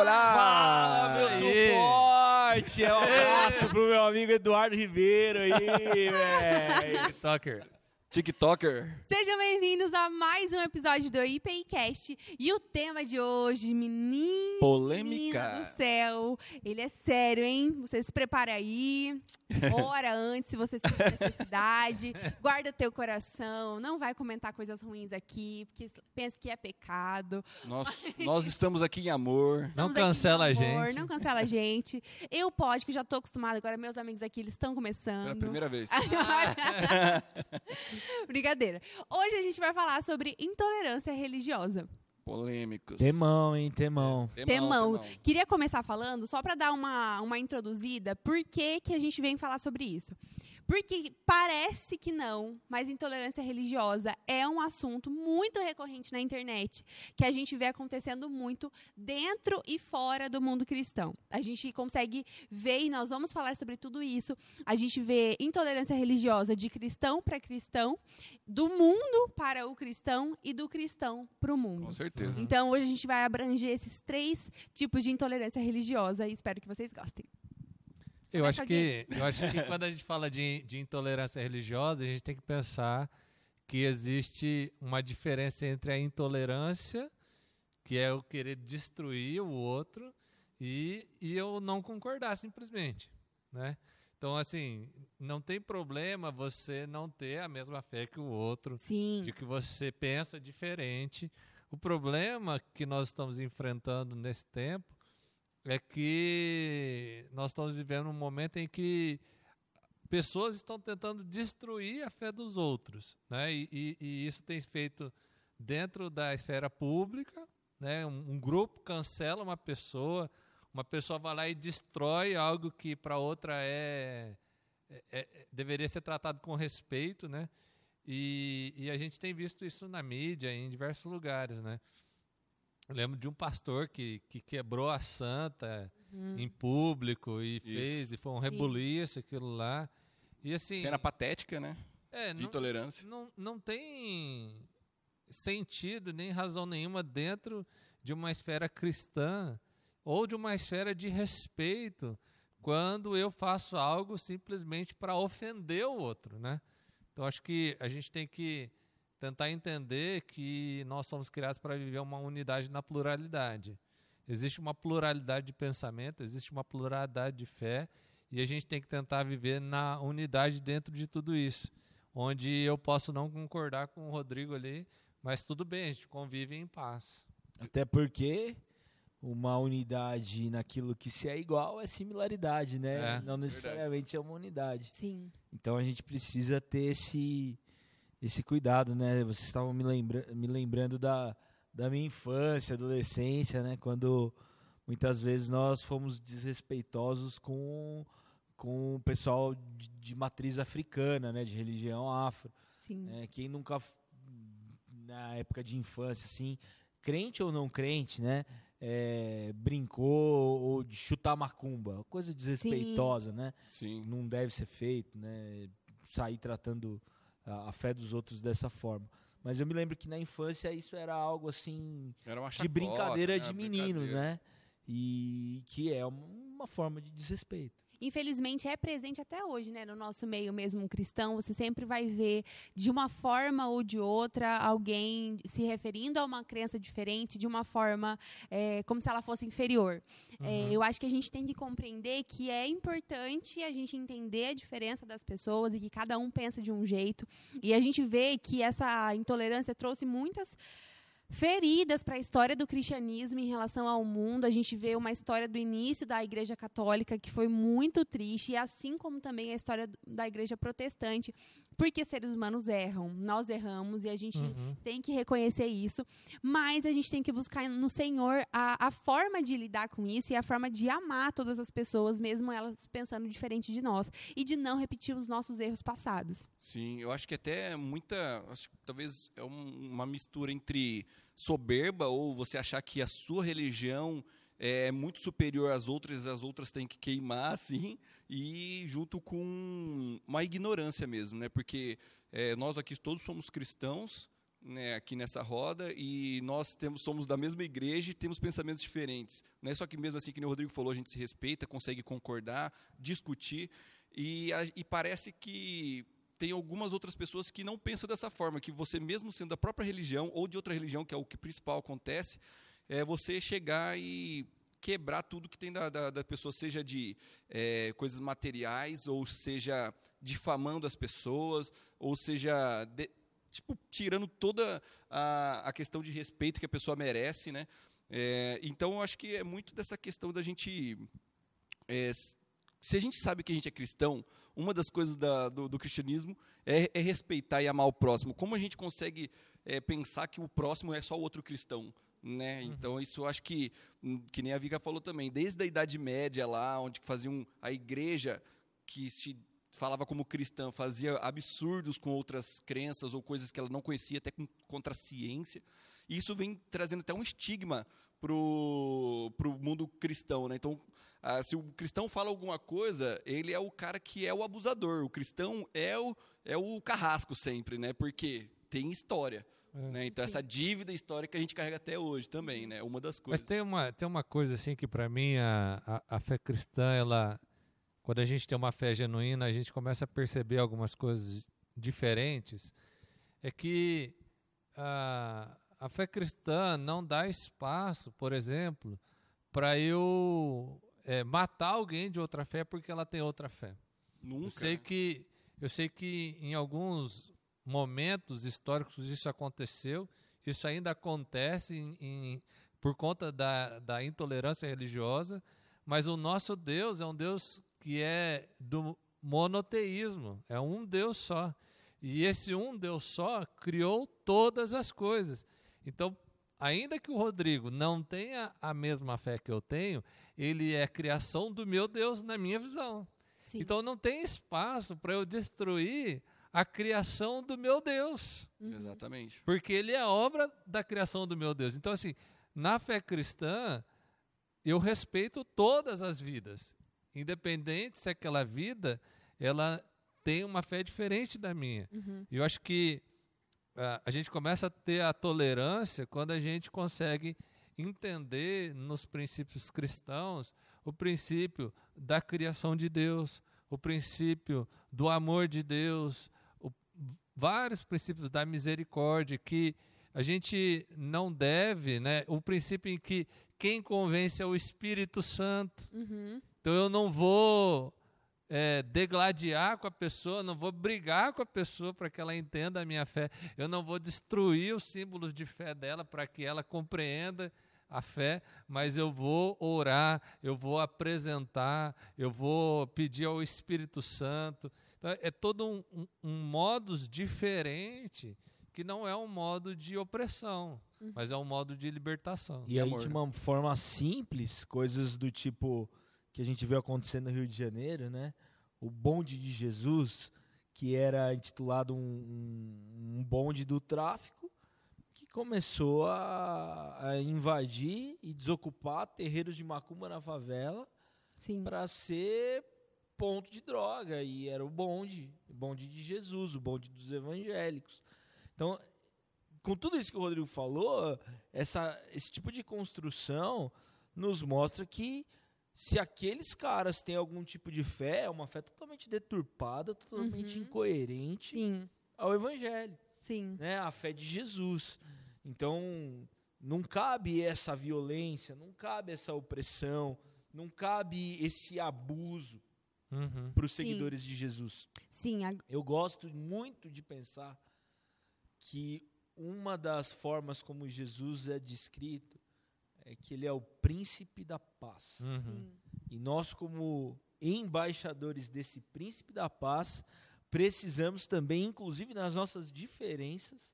olá! Fala, meu Aí. suporte! É um abraço pro meu amigo Eduardo Ribeiro aí, velho. TikToker. TikToker. Sejam bem-vindos a mais um episódio do IPIcast. E o tema de hoje, menino Polêmica. do céu, ele é sério, hein? Você se prepara aí, ora antes, se você sentir necessidade, guarda teu coração, não vai comentar coisas ruins aqui, porque pensa que é pecado. Nós, nós estamos aqui em amor. Não Estamos cancela com a amor, gente. Não cancela a gente. Eu pode, que já tô acostumada, agora meus amigos aqui, eles estão começando. Era a primeira vez. Brincadeira. Hoje a gente vai falar sobre intolerância religiosa. Polêmicos. Temão, hein? Temão. Temão. Queria começar falando, só para dar uma, uma introduzida, por que, que a gente vem falar sobre isso? Porque parece que não, mas intolerância religiosa é um assunto muito recorrente na internet, que a gente vê acontecendo muito dentro e fora do mundo cristão. A gente consegue ver, e nós vamos falar sobre tudo isso, a gente vê intolerância religiosa de cristão para cristão, do mundo para o cristão e do cristão para o mundo. Com certeza. Então, hoje a gente vai abranger esses três tipos de intolerância religiosa e espero que vocês gostem. Eu acho que, eu acho que quando a gente fala de, de intolerância religiosa, a gente tem que pensar que existe uma diferença entre a intolerância, que é eu querer destruir o outro, e, e eu não concordar simplesmente, né? Então, assim, não tem problema você não ter a mesma fé que o outro, Sim. de que você pensa diferente. O problema que nós estamos enfrentando nesse tempo é que nós estamos vivendo um momento em que pessoas estão tentando destruir a fé dos outros, né? E, e- e isso tem feito dentro da esfera pública, né? Um, um grupo cancela uma pessoa, uma pessoa vai lá e destrói algo que para outra é, é- é- deveria ser tratado com respeito, né? E, e a gente tem visto isso na mídia, em diversos lugares, né? Eu lembro de um pastor que, que quebrou a santa em público e fez, e foi um rebuliço aquilo lá. E assim. Cena patética, né? é, De não, intolerância. não, não tem sentido nem razão nenhuma dentro de uma esfera cristã ou de uma esfera de respeito quando eu faço algo simplesmente para ofender o outro, né? Então acho que a gente tem que tentar entender que nós somos criados para viver uma unidade na pluralidade. Existe uma pluralidade de pensamento, existe uma pluralidade de fé, e a gente tem que tentar viver na unidade dentro de tudo isso. Onde eu posso não concordar com o Rodrigo ali, mas tudo bem, a gente convive em paz. Até porque uma unidade naquilo que se é igual é similaridade, né? É, Não necessariamente é uma unidade. Sim. Então a gente precisa ter esse, esse cuidado, né? Vocês estavam me, lembra me lembrando da, da minha infância, adolescência, né? Quando muitas vezes nós fomos desrespeitosos com, com o pessoal de, de matriz africana, né? De religião afro. Sim. É, quem nunca, na época de infância, assim, crente ou não crente, né? é, brincou ou de chutar macumba, coisa desrespeitosa, né? Sim. Não deve ser feito, né? Sair tratando a, a fé dos outros dessa forma. Mas eu me lembro que na infância isso era algo assim Era uma de chacota, brincadeira né? de menino, Brincadeira. né? E que é uma, uma forma de desrespeito. Infelizmente é presente até hoje, né? No nosso meio mesmo cristão, você sempre vai ver de uma forma ou de outra alguém se referindo a uma crença diferente de uma forma é, como se ela fosse inferior. É, eu acho que a gente tem que compreender que é importante a gente entender a diferença das pessoas e que cada um pensa de um jeito. E a gente vê que essa intolerância trouxe muitas feridas para a história do cristianismo em relação ao mundo. A gente vê uma história do início da Igreja Católica que foi muito triste, e assim como também a história da Igreja Protestante, porque seres humanos erram, nós erramos e a gente tem que reconhecer isso, mas a gente tem que buscar no Senhor a, a forma de lidar com isso e a forma de amar todas as pessoas, mesmo elas pensando diferente de nós, e de não repetir os nossos erros passados. Sim, eu acho que até muita. Acho que talvez é um- uma mistura entre soberba ou você achar que a sua religião é muito superior às outras e as outras têm que queimar, assim, e junto com uma ignorância mesmo, né? Porque é, nós aqui todos somos cristãos né, aqui nessa roda e nós temos, somos da mesma igreja e temos pensamentos diferentes. Não é só que mesmo assim, que o Rodrigo falou, a gente se respeita, consegue concordar, discutir e, a, e parece que tem algumas outras pessoas que não pensam dessa forma, que você mesmo sendo da própria religião ou de outra religião, que é o que principal acontece, é você chegar e quebrar tudo que tem da, da, da pessoa, seja de é, coisas materiais, ou seja difamando as pessoas, ou seja de, tipo tirando toda a, a questão de respeito que a pessoa merece, né? É, então eu acho que é muito dessa questão da gente é, se a gente sabe que a gente é cristão, uma das coisas da, do, do, cristianismo é, é, respeitar e amar o próximo. Como a gente consegue é, pensar que o próximo é só o outro cristão? Né? Uhum. Então, isso eu acho que, hum, que nem a Vika falou também, desde a Idade Média lá, onde faziam a igreja que se falava como cristã, fazia absurdos com outras crenças ou coisas que ela não conhecia, até com, contra a ciência. E isso vem trazendo até um estigma para o mundo cristão. Né? Então, ah, se o cristão fala alguma coisa, ele é o cara que é o abusador. O cristão é o, é o carrasco sempre, né? porque tem história. É. Né? Então, Sim. essa dívida histórica a gente carrega até hoje também, né? Uma das coisas. Mas tem uma, tem uma coisa assim que, para mim, a, a, a, fé cristã, ela, quando a gente tem uma fé genuína, a gente começa a perceber algumas coisas diferentes. É que a, a fé cristã não dá espaço, por exemplo, para eu é, matar alguém de outra fé porque ela tem outra fé. Nunca. Eu sei que eu sei que em alguns momentos históricos isso aconteceu, isso ainda acontece em, em, por conta da, da intolerância religiosa, mas o nosso Deus é um Deus que é do monoteísmo, é um Deus só. E esse um Deus só criou todas as coisas. Então, ainda que o Rodrigo não tenha a mesma fé que eu tenho, ele é criação do meu Deus na minha visão. Sim. Então não tem espaço para eu destruir a criação do meu Deus. Uhum. Exatamente. Porque ele é obra da criação do meu Deus. Então, assim, na fé cristã, eu respeito todas as vidas, independente se aquela vida ela tem uma fé diferente da minha. Uhum. Eu acho que a gente começa a ter a tolerância quando a gente consegue entender nos princípios cristãos o princípio da criação de Deus, o princípio do amor de Deus, vários princípios da misericórdia que a gente não deve, né? O princípio em que quem convence é o Espírito Santo. Uhum. Então eu não vou é, degladiar com a pessoa, não vou brigar com a pessoa para que ela entenda a minha fé. Eu não vou destruir os símbolos de fé dela para que ela compreenda a fé, mas eu vou orar, eu vou apresentar, eu vou pedir ao Espírito Santo. Então, é todo um, um, um modus diferente que não é um modo de opressão, uhum. mas é um modo de libertação. E aí, de uma forma simples, coisas do tipo que a gente viu acontecer no Rio de Janeiro, né? O bonde de Jesus, que era intitulado um, um bonde do tráfico, que começou a, a, invadir e desocupar terreiros de macumba na favela para ser ponto de droga e era o bonde, o bonde de Jesus, o bonde dos evangélicos. Então, com tudo isso que o Rodrigo falou, essa, esse tipo de construção nos mostra que se aqueles caras têm algum tipo de fé, é uma fé totalmente deturpada, totalmente uhum. incoerente Sim. ao evangelho. Sim. Né? A fé de Jesus. Então, não cabe essa violência, não cabe essa opressão, não cabe esse abuso uhum. para os seguidores Sim. de Jesus. Sim. A... Eu gosto muito de pensar que uma das formas como Jesus é descrito é que ele é o príncipe da paz. Uhum. E nós, como embaixadores desse príncipe da paz, precisamos também, inclusive nas nossas diferenças,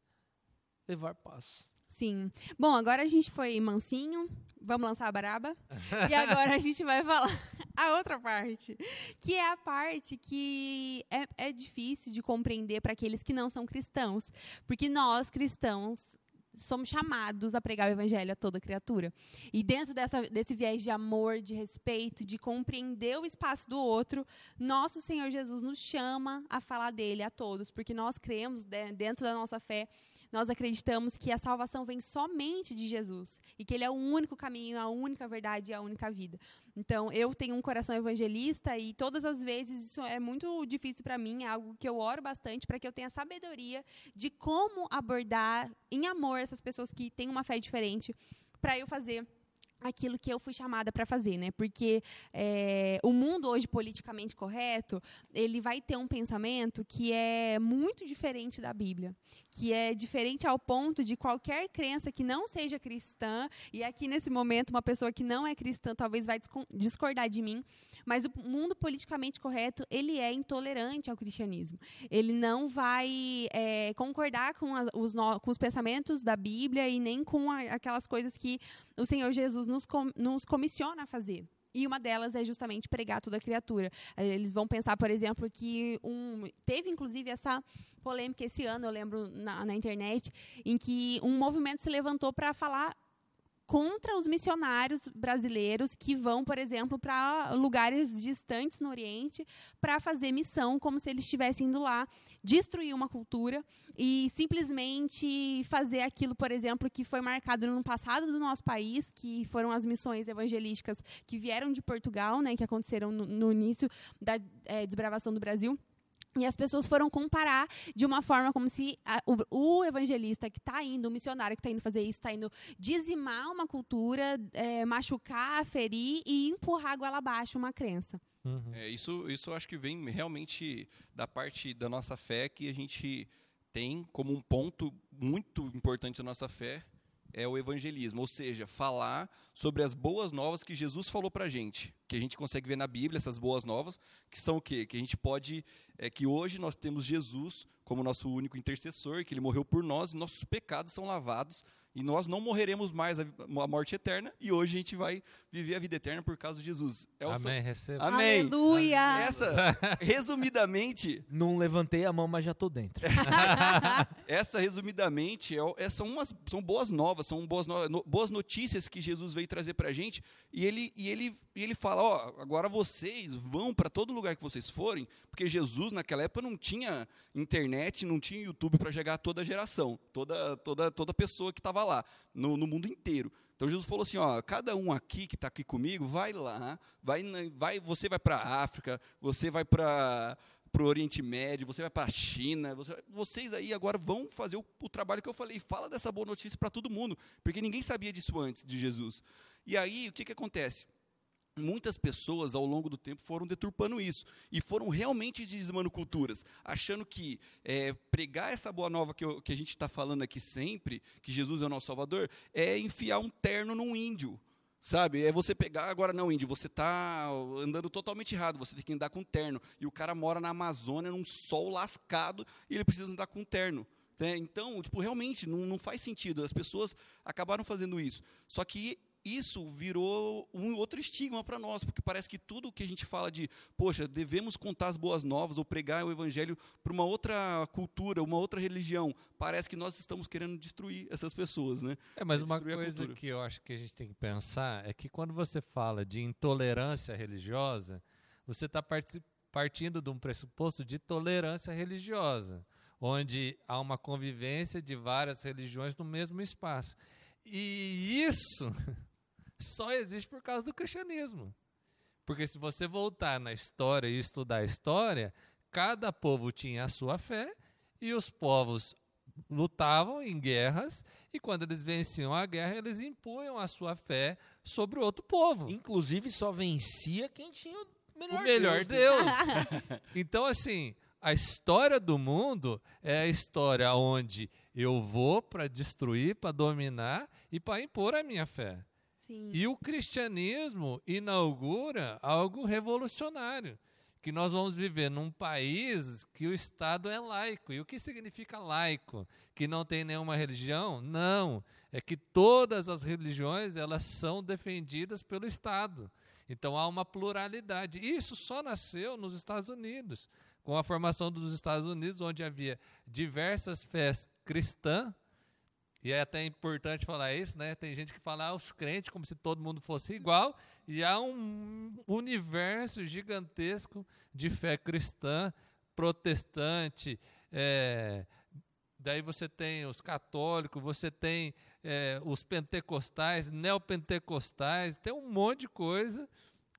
levar paz. Sim. Bom, agora a gente foi mansinho, vamos lançar a baraba. e agora a gente vai falar a outra parte, que é a parte que é, é difícil de compreender para aqueles que não são cristãos. Porque nós, cristãos, somos chamados a pregar o evangelho a toda criatura. E dentro dessa, desse viés de amor, de respeito, de compreender o espaço do outro, nosso Senhor Jesus nos chama a falar dele a todos, porque nós cremos, dentro da nossa fé, nós acreditamos que a salvação vem somente de Jesus e que ele é o único caminho, a única verdade e a única vida. Então, eu tenho um coração evangelista e todas as vezes isso é muito difícil para mim, é algo que eu oro bastante para que eu tenha sabedoria de como abordar em amor essas pessoas que têm uma fé diferente, para eu fazer aquilo que eu fui chamada para fazer, né? Porque é, o mundo hoje politicamente correto, ele vai ter um pensamento que é muito diferente da Bíblia, que é diferente ao ponto de qualquer crença que não seja cristã e aqui nesse momento uma pessoa que não é cristã talvez vai discordar de mim, mas o mundo politicamente correto ele é intolerante ao cristianismo. Ele não vai é, concordar com, a, os, no, com os pensamentos da Bíblia e nem com a, aquelas coisas que o Senhor Jesus nos, com, nos comissiona a fazer. E uma delas é justamente pregar toda a criatura. Eh, eles vão pensar, por exemplo, que um, teve inclusive essa polêmica esse ano, eu lembro na, na internet, em que um movimento se levantou para falar contra os missionários brasileiros que vão, por exemplo, para lugares distantes no Oriente para fazer missão, como se eles estivessem indo lá destruir uma cultura e simplesmente fazer aquilo, por exemplo, que foi marcado no passado do nosso país, que foram as missões evangelísticas que vieram de Portugal, né, que aconteceram no, no início da é, desbravação do Brasil. E as pessoas foram comparar de uma forma como se a, o, o, evangelista que está indo, o missionário que está indo fazer isso, está indo dizimar uma cultura, é, machucar, ferir e empurrar goela abaixo uma crença. Uhum. É, isso, isso acho que vem realmente da parte da nossa fé que a gente tem como um ponto muito importante da nossa fé é o evangelismo, ou seja, falar sobre as boas novas que Jesus falou para a gente, que a gente consegue ver na Bíblia essas boas novas, que são o quê? Que a gente pode, é que hoje nós temos Jesus como nosso único intercessor, que ele morreu por nós e nossos pecados são lavados e nós não morreremos mais a, morte eterna e hoje a gente vai viver a vida eterna por causa de Jesus. É Amém, receba. Amém. Aleluia. Essa, resumidamente... Não levantei a mão, mas já estou dentro. essa, resumidamente, é, é, são, umas, são boas novas, são boas, no, boas notícias que Jesus veio trazer para a gente e ele, e, ele, e ele fala, ó, agora vocês vão para todo lugar que vocês forem, porque Jesus naquela época não tinha internet, não tinha YouTube para chegar a toda a geração, toda, toda, toda pessoa que estava lá, no, no mundo inteiro. Então Jesus falou assim: ó, cada um aqui que está aqui comigo, vai lá, vai, vai, você vai para a África, você vai para o Oriente Médio, você vai para a China, você, vocês aí agora vão fazer o, o, trabalho que eu falei, fala dessa boa notícia para todo mundo, porque ninguém sabia disso antes de Jesus. E aí o que, que acontece? Muitas pessoas ao longo do tempo foram deturpando isso e foram realmente dizimando culturas, achando que é, pregar essa boa nova que, eu, que a gente está falando aqui sempre, que Jesus é o nosso Salvador, é enfiar um terno num índio. Sabe? É você pegar, agora não, índio, você está andando totalmente errado, você tem que andar com terno. E o cara mora na Amazônia, num sol lascado, e ele precisa andar com terno. Né? Então, tipo, realmente, não, não faz sentido. As pessoas acabaram fazendo isso. Só que isso virou um outro estigma para nós, porque parece que tudo que a gente fala de, poxa, devemos contar as boas novas ou pregar o evangelho para uma outra cultura, uma outra religião, parece que nós estamos querendo destruir essas pessoas, né? É, mas uma coisa que eu acho que a gente tem que pensar é que quando você fala de intolerância religiosa, você está partindo de um pressuposto de tolerância religiosa, onde há uma convivência de várias religiões no mesmo espaço. E isso só existe por causa do cristianismo. Porque se você voltar na história e estudar a história, cada povo tinha a sua fé e os povos lutavam em guerras e quando eles venciam a guerra, eles impunham a sua fé sobre o outro povo. Inclusive só vencia quem tinha o melhor, o melhor Deus. Deus. então assim, a história do mundo é a história onde eu vou para destruir, para dominar e para impor a minha fé. Sim. E o cristianismo inaugura algo revolucionário, que nós vamos viver num país que o Estado é laico. E o que significa laico? Que não tem nenhuma religião? Não, é que todas as religiões elas são defendidas pelo Estado. Então há uma pluralidade. Isso só nasceu nos Estados Unidos, com a formação dos Estados Unidos, onde havia diversas fés cristãs e é até importante falar isso, né? Tem gente que fala ah, os crentes como se todo mundo fosse igual, e há um universo gigantesco de fé cristã, protestante, é, daí você tem os católicos, você tem é, os pentecostais, neopentecostais, tem um monte de coisa.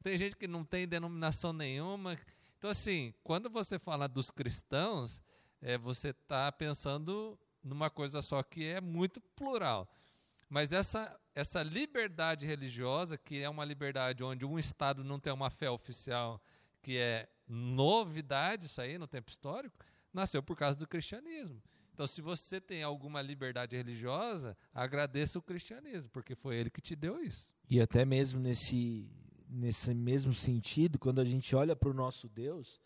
Tem gente que não tem denominação nenhuma. Então, assim, quando você fala dos cristãos, é, você está pensando numa coisa só que é muito plural. Mas essa, essa liberdade religiosa, que é uma liberdade onde um Estado não tem uma fé oficial, que é novidade, isso aí no tempo histórico, nasceu por causa do cristianismo. Então, se você tem alguma liberdade religiosa, agradeça o cristianismo, porque foi ele que te deu isso. E até mesmo nesse, nesse mesmo sentido, quando a gente olha para o nosso Deus,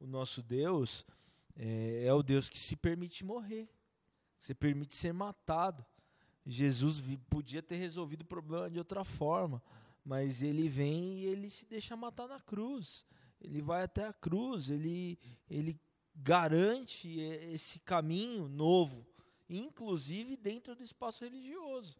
o nosso Deus é, é, o Deus que se permite morrer, se permite ser matado. Jesus podia ter resolvido o problema de outra forma, mas ele vem e ele se deixa matar na cruz. Ele vai até a cruz, ele, ele garante esse caminho novo, inclusive dentro do espaço religioso.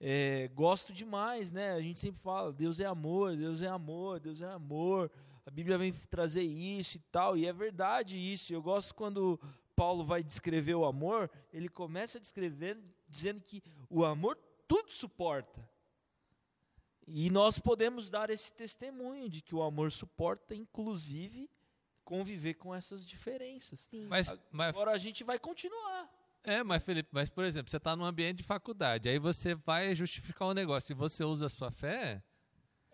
É, gosto demais, né? A gente sempre fala, Deus é amor, Deus é amor, Deus é amor. A Bíblia vem trazer isso e tal, e é verdade isso. Eu gosto quando Paulo vai descrever o amor, ele começa a descrever dizendo que o amor tudo suporta. E nós podemos dar esse testemunho de que o amor suporta, inclusive, conviver com essas diferenças. Mas, mas, Agora a gente vai continuar. É, mas Felipe, mas por exemplo, você está num ambiente de faculdade, aí você vai justificar um negócio e você usa a sua fé,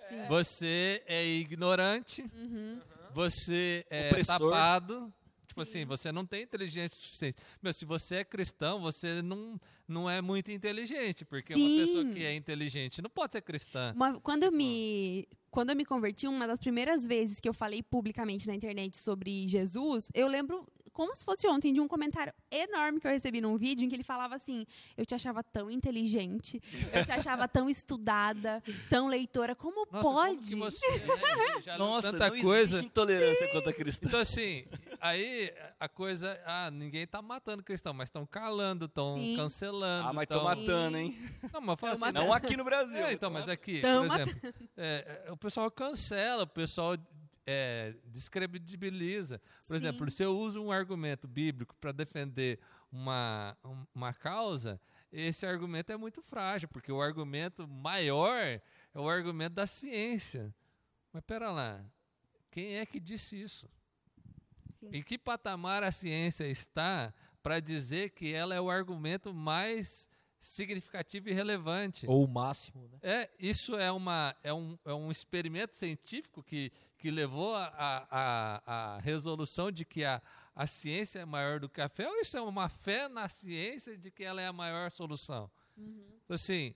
Sim. você é ignorante, uhum. você é Opressor. tapado, tipo Sim. assim, você não tem inteligência suficiente. Meu, se você é cristão, você não, não é muito inteligente, porque Sim. uma pessoa que é inteligente não pode ser cristã. Uma, quando eu me quando eu me converti, uma das primeiras vezes que eu falei publicamente na internet sobre Jesus, eu lembro como se fosse ontem de um comentário enorme que eu recebi num vídeo em que ele falava assim: Eu te achava tão inteligente, eu te achava tão estudada, tão leitora, como Nossa, pode? Como você, né, já Nossa, tanta não coisa. intolerância Sim. contra cristão. Então, assim, aí a coisa. Ah, ninguém tá matando cristão, mas estão calando, estão cancelando. Ah, mas estão matando, hein? Não, mas fala assim, não aqui no Brasil. É, então, mas aqui, por exemplo, é, é, o pessoal cancela, o pessoal é, descredibiliza. Por Sim. exemplo, se eu uso um argumento bíblico para defender uma, uma causa, esse argumento é muito frágil, porque o argumento maior é o argumento da ciência. Mas pera lá, quem é que disse isso? Sim. Em que patamar a ciência está para dizer que ela é o argumento mais significativo e relevante. Ou o máximo. Né? É, isso é, uma, é, um, é um experimento científico que, que levou a, a, a resolução de que a, a ciência é maior do que a fé, ou isso é uma fé na ciência de que ela é a maior solução? Uhum. Então, assim,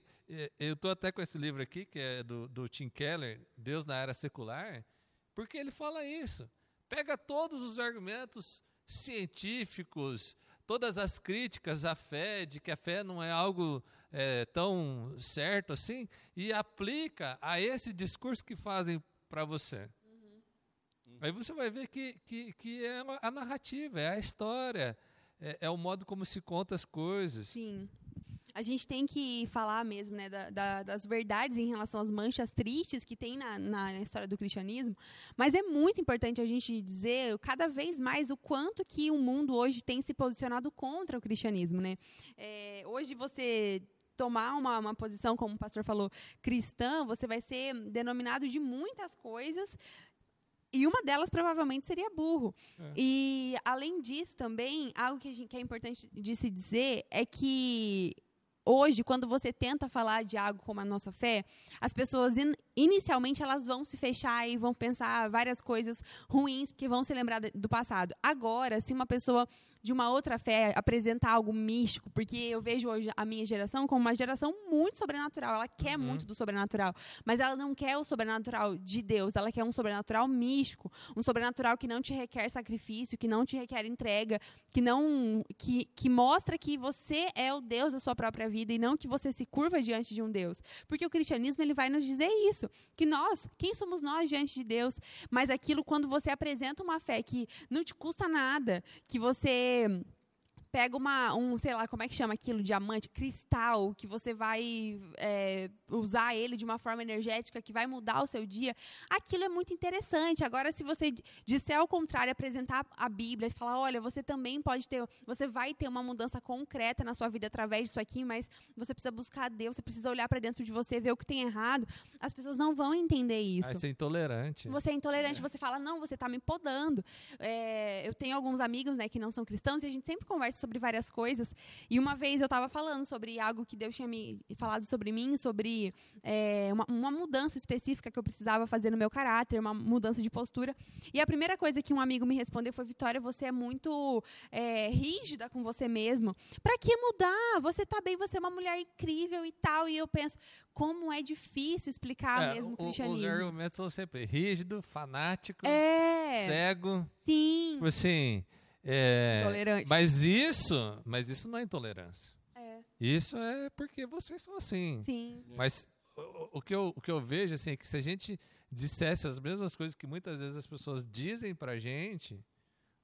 eu estou até com esse livro aqui, que é do, do Tim Keller, Deus na Era Secular, porque ele fala isso. Pega todos os argumentos científicos, todas as críticas à fé, de que a fé não é algo é, tão certo assim, e aplica a esse discurso que fazem para você. Uhum. Aí você vai ver que, que, que é a narrativa, é a história, é, é o modo como se conta as coisas. Sim a gente tem que falar mesmo né, da, da, das verdades em relação às manchas tristes que tem na, na, história do cristianismo, mas é muito importante a gente dizer cada vez mais o quanto que o mundo hoje tem se posicionado contra o cristianismo. Né? É, hoje você tomar uma, uma posição, como o pastor falou, cristã, você vai ser denominado de muitas coisas e uma delas provavelmente seria burro. É. E, além disso, também, algo que, gente, que, é importante de se dizer é que hoje, quando você tenta falar de algo como a nossa fé, as pessoas inicialmente elas vão se fechar e vão pensar várias coisas ruins porque vão se lembrar do passado. Agora, se uma pessoa de uma outra fé apresentar algo místico, porque eu vejo hoje a minha geração como uma geração muito sobrenatural. Ela quer uhum. muito do sobrenatural, mas ela não quer o sobrenatural de Deus, ela quer um sobrenatural místico, um sobrenatural que não te requer sacrifício, que não te requer entrega, que não que, que mostra que você é o Deus da sua própria vida e não que você se curva diante de um Deus. Porque o cristianismo ele vai nos dizer isso, que nós, quem somos nós diante de Deus? Mas aquilo quando você apresenta uma fé que não te custa nada, que você pega uma, um, sei lá, como é que chama aquilo, diamante, cristal, que você vai é, usar ele de uma forma energética que vai mudar o seu dia, aquilo é muito interessante. Agora, se você disser ao contrário, apresentar a Bíblia, falar, olha, você também pode ter, você vai ter uma mudança concreta na sua vida através disso aqui, mas você precisa buscar Deus, você precisa olhar para dentro de você, ver o que tem errado. As pessoas não vão entender isso. Vai ser intolerante. Você é intolerante, é. você fala, não, você está me podando. É, eu tenho alguns amigos né, que não são cristãos e a gente sempre conversa sobre várias coisas. E uma vez eu estava falando sobre algo que Deus tinha me falado sobre mim, sobre é, uma, uma, mudança específica que eu precisava fazer no meu caráter, uma mudança de postura. E a primeira coisa que um amigo me respondeu foi: Vitória, você é muito é, rígida com você mesmo. Para que mudar? Você está bem, você é uma mulher incrível e tal. E eu penso, como é difícil explicar é, mesmo o cristianismo. Os argumentos são sempre rígido, fanático, é, cego. Sim. Tipo assim, é, Intolerante. Mas isso, mas isso não é intolerância. É. Isso é porque vocês são assim. Sim. Mas o, o, que eu, o que eu vejo assim, é que se a gente dissesse as mesmas coisas que muitas vezes as pessoas dizem pra gente,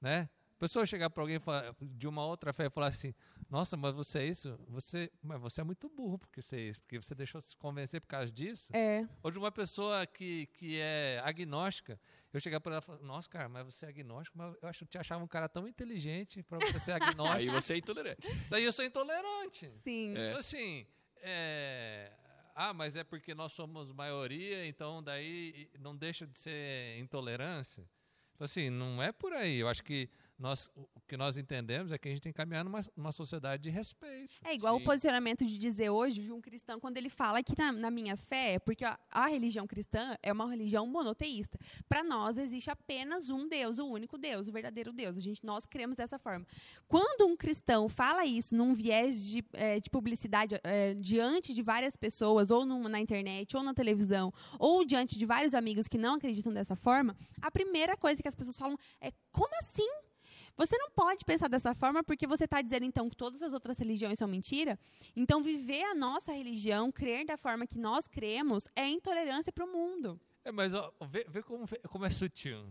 né? A pessoa chegar para alguém falar, de uma outra fé e falar assim: Nossa, mas você é isso? Você, mas você é muito burro porque você é isso, porque você deixou se convencer por causa disso. É. Ou de uma pessoa que, que é agnóstica, eu chegar para ela e falar: Nossa, cara, mas você é agnóstico, mas eu acho que te achava um cara tão inteligente para você ser agnóstico. Aí você é intolerante. Daí eu sou intolerante. Sim. É. Então, assim, é, ah, mas é porque nós somos maioria, então daí não deixa de ser intolerância. Então, assim, não é por aí. Eu acho que nós, o que nós entendemos é que a gente tem que caminhar numa, numa sociedade de respeito. É igual Sim. o posicionamento de dizer hoje de um cristão quando ele fala que na, na minha fé, porque a, a, religião cristã é uma religião monoteísta. Para nós existe apenas um Deus, o único Deus, o verdadeiro Deus. A gente nós cremos dessa forma. Quando um cristão fala isso num viés de, é, de publicidade é, diante de várias pessoas, ou numa, na internet, ou na televisão, ou diante de vários amigos que não acreditam dessa forma, a primeira coisa que as pessoas falam é como assim? Você não pode pensar dessa forma porque você está dizendo, então, que todas as outras religiões são mentira. Então, viver a nossa religião, crer da forma que nós cremos, é intolerância para o mundo. É, mas ó, vê, vê como, como é sutil.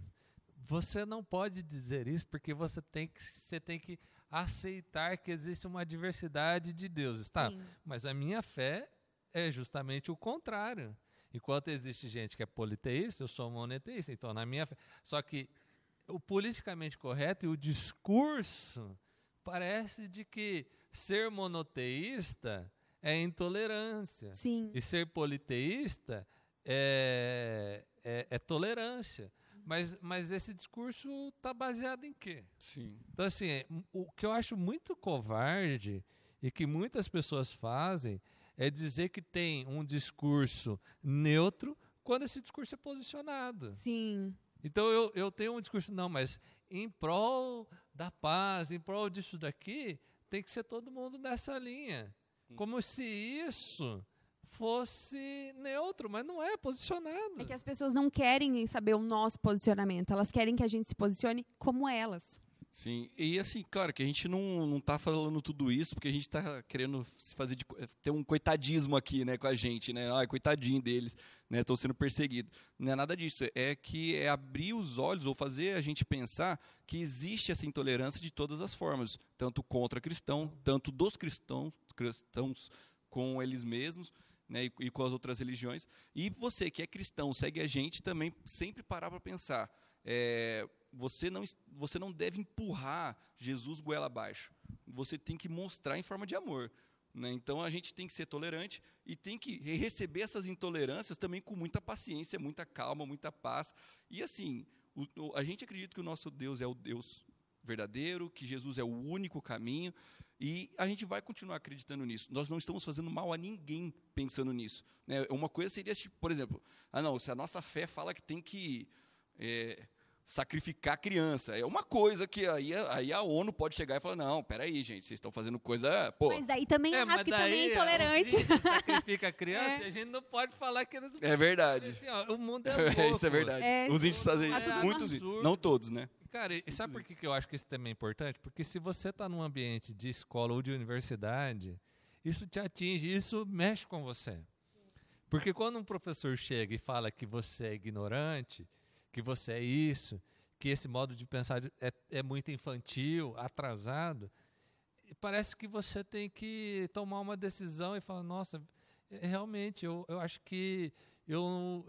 Você não pode dizer isso porque você tem que, você tem que aceitar que existe uma diversidade de deuses. Tá, Sim. mas a minha fé é justamente o contrário. Enquanto existe gente que é politeísta, eu sou monoteísta. Então, na minha fé. Só que o politicamente correto e o discurso parece de que ser monoteísta é intolerância. Sim. E ser politeísta é, é, é tolerância. Mas, mas esse discurso está baseado em quê? Sim. Então, assim, o que eu acho muito covarde e que muitas pessoas fazem é dizer que tem um discurso neutro quando esse discurso é posicionado. Sim. Então eu, eu tenho um discurso, não, mas em prol da paz, em prol disso daqui, tem que ser todo mundo nessa linha. Como se isso fosse neutro, mas não é posicionado. É que as pessoas não querem saber o nosso posicionamento, elas querem que a gente se posicione como elas. Sim, e assim, claro que a gente não, não tá falando tudo isso porque a gente está querendo se fazer de, ter um coitadismo aqui, né, com a gente, né? Ai, coitadinho deles, né? Estão sendo perseguidos. Não é nada disso, é que é abrir os olhos ou fazer a gente pensar que existe essa intolerância de todas as formas, tanto contra cristão, tanto dos cristãos, cristãos com eles mesmos, né, e, e com as outras religiões. E você que é cristão, segue a gente também sempre parar para pensar. É, você não, você não deve empurrar Jesus goela abaixo. Você tem que mostrar em forma de amor. Né? Então a gente tem que ser tolerante e tem que receber essas intolerâncias também com muita paciência, muita calma, muita paz. E assim, o, a gente acredita que o nosso Deus é o Deus verdadeiro, que Jesus é o único caminho, e a gente vai continuar acreditando nisso. Nós não estamos fazendo mal a ninguém pensando nisso. Né? Uma coisa seria, tipo, por exemplo, ah não, se a nossa fé fala que tem que é, sacrificar a criança. É uma coisa que aí, aí a ONU pode chegar e falar: não, peraí, gente, vocês estão fazendo coisa. Pô. Mas daí também é, é porque também é intolerante. sacrifica a criança é. e a gente não pode falar que eles. É verdade. Assim, ó, o mundo é louco. Isso é verdade. É, Os índios fazem é, muitos, não todos, né? Cara, e sabe por que, que eu acho que isso também é importante? Porque se você está num ambiente de escola ou de universidade, isso te atinge, isso mexe com você. Porque quando um professor chega e fala que você é ignorante, que você é isso, que esse modo de pensar é, é muito infantil, atrasado, parece que você tem que tomar uma decisão e falar, nossa, é, realmente, eu, eu acho que eu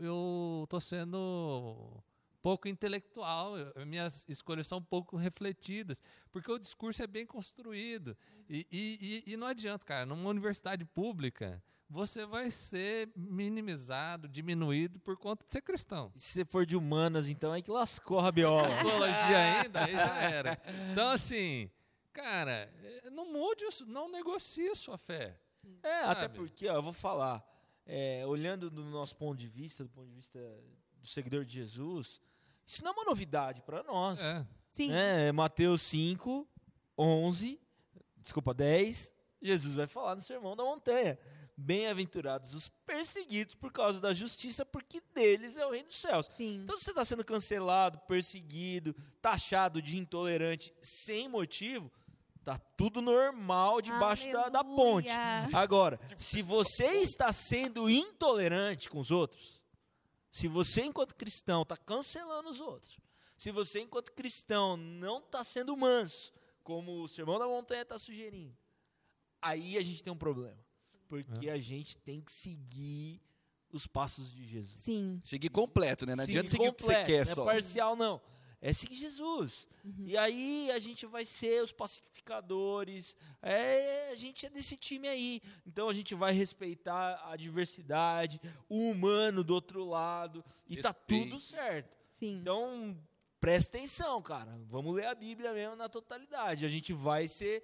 estou sendo pouco intelectual, minhas escolhas são pouco refletidas, porque o discurso é bem construído. E, e, e não adianta, cara, numa universidade pública, você vai ser minimizado, diminuído por conta de ser cristão. E se você for de humanas, então é que lascou a rabiola. Teologia ainda, aí já era. Então, assim, cara, não mude, isso, não negocie sua fé. É, até Sabe? porque, ó, eu vou falar, é, olhando do nosso ponto de vista, do ponto de vista do seguidor de Jesus, isso não é uma novidade para nós. É. Sim. É, Mateus 5, 11, desculpa, 10, Jesus vai falar no Sermão da Montanha. Bem-aventurados os perseguidos por causa da justiça, porque deles é o reino dos céus. Sim. Então, se você está sendo cancelado, perseguido, taxado de intolerante sem motivo, tá tudo normal debaixo da, da ponte. Agora, se você está sendo intolerante com os outros, se você, enquanto cristão, está cancelando os outros, se você, enquanto cristão, não está sendo manso, como o Sermão da Montanha está sugerindo, aí a gente tem um problema. Porque a gente tem que seguir os passos de Jesus. Sim. Seguir completo, né? Não Seguir adianta seguir o que você completo, quer não só. é parcial, não. É seguir Jesus. E aí a gente vai ser os pacificadores. É, a gente é desse time aí. Então a gente vai respeitar a diversidade, o humano do outro lado. E tá Respeite. tudo certo. Sim. Então, presta atenção, cara. Vamos ler a Bíblia mesmo na totalidade. A gente vai ser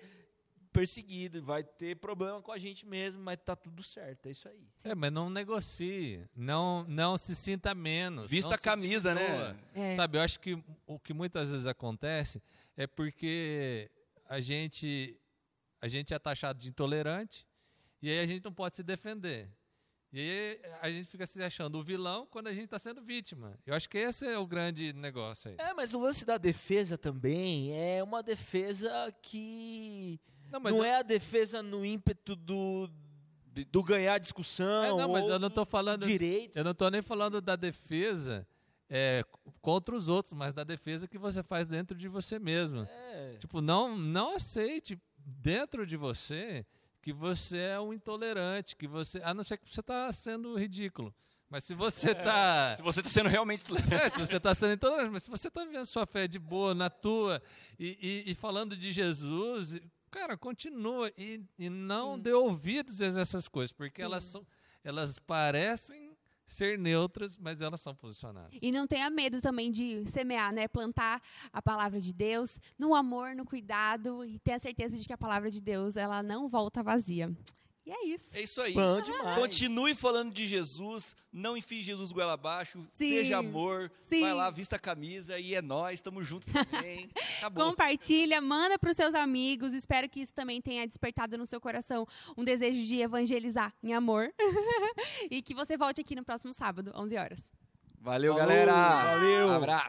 perseguido, vai ter problema com a gente mesmo, mas tá tudo certo. É isso aí. É, mas não negocie, não, não se sinta menos. Vista a camisa, né? É. Sabe, eu acho que o que muitas vezes acontece é porque a gente, a gente é taxado de intolerante e aí a gente não pode se defender. E aí a gente fica se achando o vilão quando a gente está sendo vítima. Eu acho que esse é o grande negócio aí. É, mas o lance da defesa também é uma defesa que Não, não eu, é a defesa no ímpeto do, do ganhar discussão. É, não, mas ou eu não falando- Direito. eu não estou nem falando da defesa é, contra os outros, mas da defesa que você faz dentro de você mesmo. É. Tipo, não, não aceite dentro de você que você é um intolerante, que você, a não ser que você está sendo ridículo. Mas se você está Se você está sendo realmente é, se você está sendo intolerante, mas se você está vivendo sua fé de boa, na tua, e, e- e falando de Jesus, cara, continua e, e não dê ouvidos a essas coisas, porque elas, são, elas parecem ser neutras, mas elas são posicionadas. E não tenha medo também de semear, né? Plantar a palavra de Deus no amor, no cuidado e ter a certeza de que a palavra de Deus ela não volta vazia. E é isso. É isso aí. Bom demais. Continue falando de Jesus, não enfie Jesus goela abaixo, Sim. seja amor, Sim. vai lá, vista a camisa e é nós, estamos juntos também. Acabou. Compartilha, manda para os seus amigos. Espero que isso também tenha despertado no seu coração um desejo de evangelizar em amor. e que você volte aqui no próximo sábado, 11 horas. Valeu, Falou, galera. valeu. Abraço.